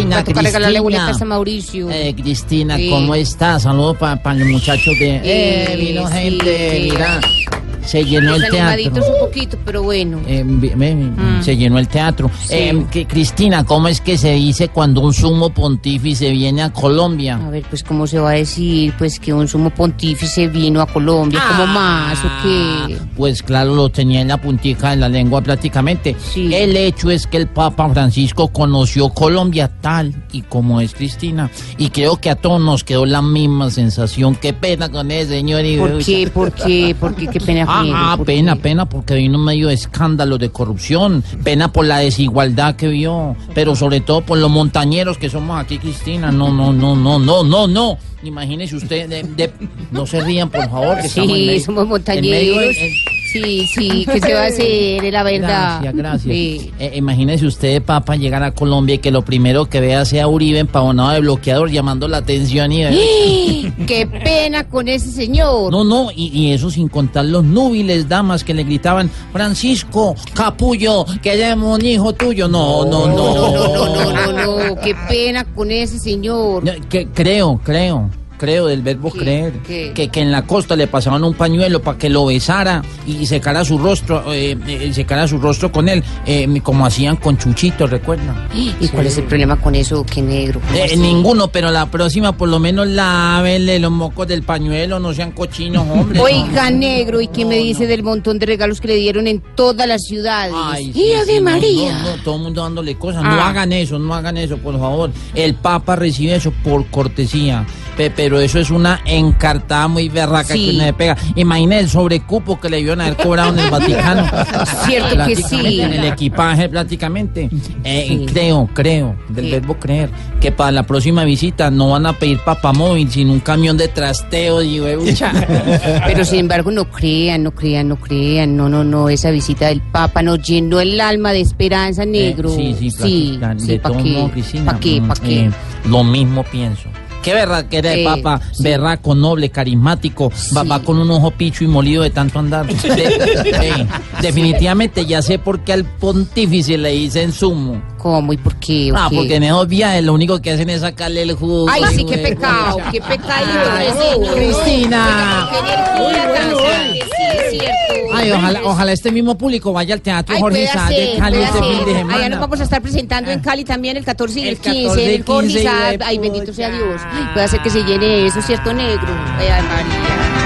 Cristina, a Cristina. Mauricio. Eh, Cristina, Sí. ¿cómo estás? Saludos para los muchachos de... Eh, vino sí, gente, mira. Se llenó el teatro. un poquito, pero bueno. Eh, Se llenó el teatro. Sí. Eh, que- Cristina, ¿cómo es que se dice cuando un sumo pontífice viene a Colombia? A ver, pues, ¿cómo se va a decir? Pues que un sumo pontífice vino a Colombia. ¿Cómo más o qué? Pues claro, lo tenía en la puntica de la lengua prácticamente. Sí. El hecho es que el Papa Francisco conoció Colombia tal y como es Cristina. Y creo que a todos nos quedó la misma sensación. Qué pena con ese señor. y- ¿Por qué? ¿Por qué? ¿Por qué? ¿Qué pena Ah, ah, ¿Por pena, pena porque vino medio de escándalos de corrupción, pena por la desigualdad que vio, pero sobre todo por los montañeros que somos aquí, Cristina. No, no, no, no, no, no, no. Imagínese usted, de- de- no se rían, por favor. Que estamos en Sí, medio- somos en medio montañeros. en- Sí, sí, ¿qué se va a hacer? Es la verdad. Gracias, gracias. Sí. Eh, imagínese usted, papá, llegar a Colombia y que lo primero que vea sea Uribe empavonado de bloqueador llamando la atención y... ¡Qué pena con ese señor! No, no, y, y eso sin contar los núbiles damas que le gritaban, Francisco, capullo, queremos un hijo tuyo. No, no, no. no, no, no, no, no, qué pena con ese señor. No, que, creo, creo, creo del verbo ¿Qué? creer, ¿Qué? Que, que en la costa le pasaban un pañuelo para que lo besara y secara su rostro, eh, eh, secara su rostro con él, eh, como hacían con Chuchito, ¿recuerdan? ¿Y cuál es el problema con eso? Qué negro. ¿cómo Eh, ninguno, pero la próxima por lo menos lávenle los mocos del pañuelo, no sean cochinos, hombre. Oiga, negro, ¿y qué me dice del montón de regalos que le dieron en todas las ciudades? Ay, ¡Y sí, no, María! Todo el mundo dándole cosas. No Ah. hagan eso, no hagan eso, por favor. El Papa recibe eso por cortesía. Pe- pero eso es una encartada muy berraca Sí. que uno le pega. Imagina el sobrecupo que le iban a haber cobrado en el Vaticano. Cierto que sí. En el equipaje, prácticamente. Eh, Sí. Creo, creo, del Sí. verbo creer, que para la próxima visita no van a pedir papamóvil, sino un camión de trasteo y huevucha. Pero sin embargo, no crean, no crean, no crean. No, no, no. Esa visita del Papa nos llenó el alma de esperanza, negro. Eh, sí, sí, sí. De ¿pa' todo Cristina. ¿Para qué? mm, ¿Para qué? eh, lo mismo pienso. Qué verdad que era de papa, berraco, noble, carismático, va con un ojo picho y molido de tanto andar. De- definitivamente ya sé por qué al pontífice le dicen sumo. ¿Cómo y por qué? Ah, porque en esos viajes lo único que hacen es sacarle el jugo. Ay, sí, qué pecado, qué pecado. Cristina. Ojalá, ojalá este mismo público vaya al teatro Ay, Jorge Isaac de Cali este fin de semana. Allá nos vamos a estar presentando en Cali también el 14 y el, El 15. 14 y en el Jorge 15 y Isaac. de Ay, bendito sea. Dios. Ay, puede ser que se llene eso, ¿cierto, negro? Ay, ay, María.